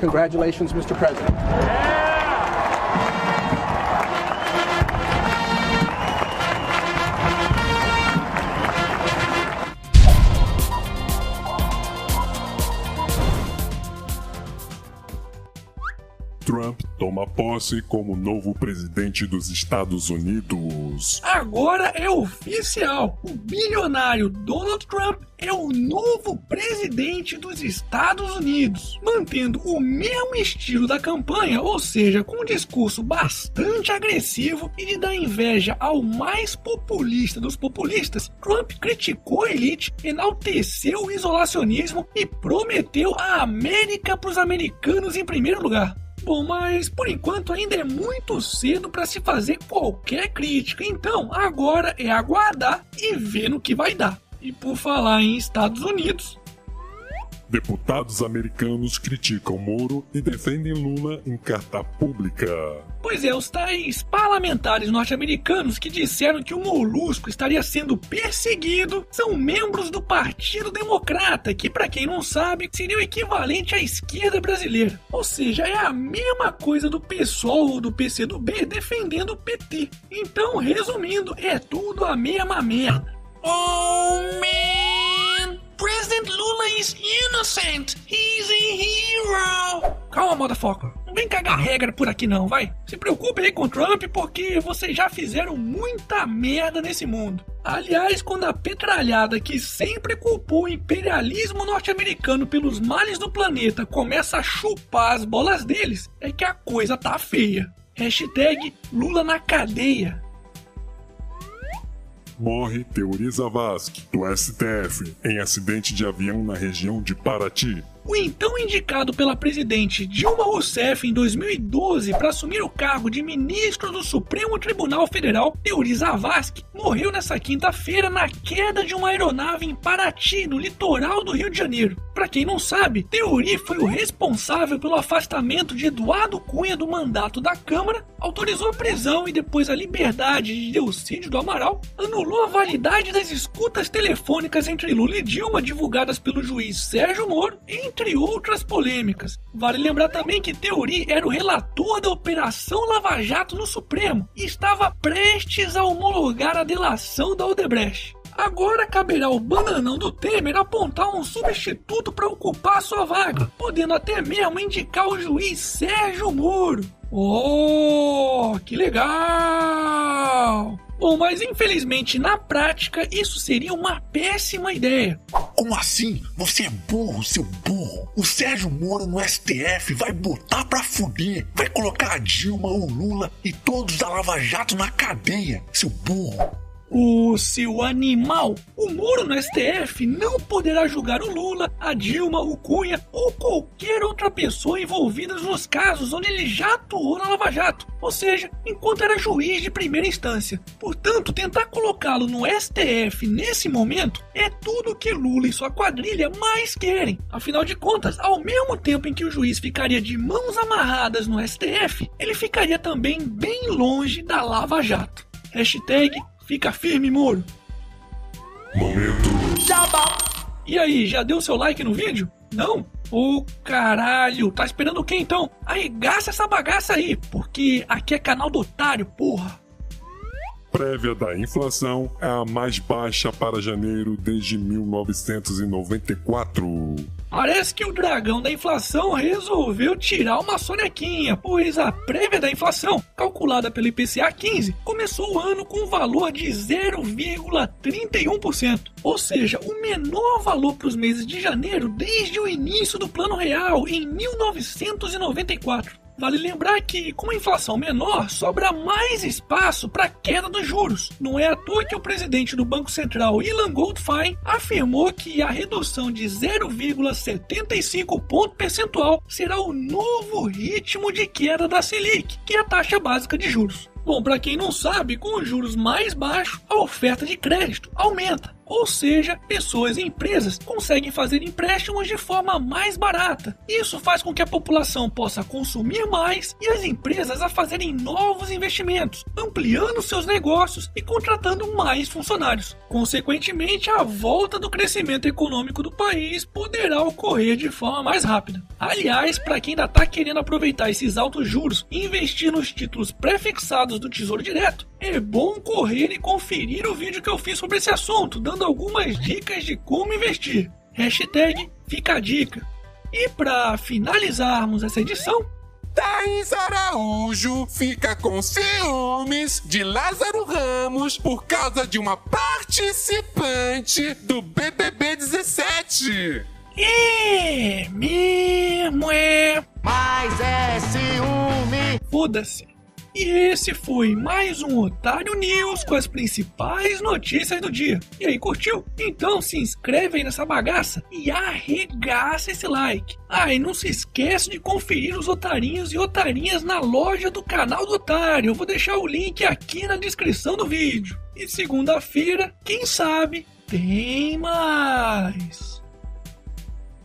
Congratulations, Mr. President. Trump toma posse como novo presidente dos Estados Unidos. Agora é oficial. O bilionário Donald Trump é o novo presidente dos Estados Unidos, mantendo o mesmo estilo da campanha, ou seja, com um discurso bastante agressivo e de dar inveja ao mais populista dos populistas. Trump criticou a elite, enalteceu o isolacionismo e prometeu a América para os americanos em primeiro lugar. Bom, mas por enquanto ainda é muito cedo para se fazer qualquer crítica, então agora é aguardar e ver no que vai dar. E por falar em Estados Unidos, Deputados americanos criticam Moro e defendem Lula em carta pública. Pois é, os tais parlamentares norte-americanos que disseram que o Molusco estaria sendo perseguido são membros do Partido Democrata, que, para quem não sabe, seria o equivalente à esquerda brasileira. Ou seja, é a mesma coisa do PSOL ou do PCdoB defendendo o PT. Então, resumindo, é tudo a mesma merda. Oh man! President Lula is innocent! He's a hero! Calma, motherfucker. Não vem cagar regra por aqui não, vai. Se preocupe aí com Trump porque vocês já fizeram muita merda nesse mundo. Aliás, quando a petralhada que sempre culpou o imperialismo norte-americano pelos males do planeta começa a chupar as bolas deles, é que a coisa tá feia. Hashtag Lula na cadeia. Morre Teori Zavascki, do STF, em acidente de avião na região de Paraty. O então indicado pela presidente Dilma Rousseff em 2012 para assumir o cargo de ministro do Supremo Tribunal Federal, Teori Zavascki, morreu nessa quinta-feira na queda de uma aeronave em Paraty, no litoral do Rio de Janeiro. Para quem não sabe, Teori foi o responsável pelo afastamento de Eduardo Cunha do mandato da Câmara, autorizou a prisão e depois a liberdade de Delcídio do Amaral, anulou a validade das escutas telefônicas entre Lula e Dilma divulgadas pelo juiz Sérgio Moro, entre outras polêmicas. Vale lembrar também que Teori era o relator da Operação Lava Jato no Supremo e estava prestes a homologar a delação da Odebrecht. Agora caberá ao bananão do Temer apontar um substituto para ocupar sua vaga, podendo até mesmo indicar o juiz Sérgio Moro. Oh, que legal! Bom, mas infelizmente na prática isso seria uma péssima ideia. Como assim? Você é burro, seu burro. O Sérgio Moro no STF vai botar pra fuder. Vai colocar a Dilma, o Lula e todos da Lava Jato na cadeia, seu burro. O seu animal, o Moro no STF não poderá julgar o Lula, a Dilma, o Cunha ou qualquer outra pessoa envolvida nos casos onde ele já atuou na Lava Jato, ou seja, enquanto era juiz de primeira instância. Portanto, tentar colocá-lo no STF nesse momento é tudo que Lula e sua quadrilha mais querem. Afinal de contas, ao mesmo tempo em que o juiz ficaria de mãos amarradas no STF, ele ficaria também bem longe da Lava Jato. Hashtag Fica firme, Moro. Momento. E aí, já deu seu like no vídeo? Não? Ô caralho, tá esperando o que então? Arregaça essa bagaça aí, porque aqui é canal do otário, porra. Prévia da inflação é a mais baixa para janeiro desde 1994. Parece que o dragão da inflação resolveu tirar uma sonequinha, pois a prévia da inflação, calculada pelo IPCA 15, começou o ano com um valor de 0,31%, ou seja, o menor valor para os meses de janeiro desde o início do Plano Real em 1994. Vale lembrar que, com a inflação menor, sobra mais espaço para queda dos juros. Não é à toa que o presidente do Banco Central, Ilan Goldfein, afirmou que a redução de 0,75 ponto percentual será o novo ritmo de queda da Selic, que é a taxa básica de juros. Bom, para quem não sabe, com os juros mais baixos, a oferta de crédito aumenta. Ou seja, pessoas e empresas conseguem fazer empréstimos de forma mais barata. Isso faz com que a população possa consumir mais e as empresas a fazerem novos investimentos, ampliando seus negócios e contratando mais funcionários. Consequentemente, a volta do crescimento econômico do país poderá ocorrer de forma mais rápida. Aliás, para quem ainda está querendo aproveitar esses altos juros e investir nos títulos prefixados do Tesouro Direto, é bom correr e conferir o vídeo que eu fiz sobre esse assunto, dando algumas dicas de como investir. Hashtag fica a dica. E para finalizarmos essa edição, Thaís Araújo fica com ciúmes de Lázaro Ramos por causa de uma participante do BBB 17. é mesmo é. Mas é ciúme. Foda-se. E esse foi mais um Otário News com as principais notícias do dia. E aí, curtiu? Então se inscreve aí nessa bagaça e arregaça esse like. Ah, e não se esquece de conferir os otarinhos e otarinhas na loja do canal do Otário. Eu vou deixar o link aqui na descrição do vídeo. E segunda-feira, quem sabe, tem mais.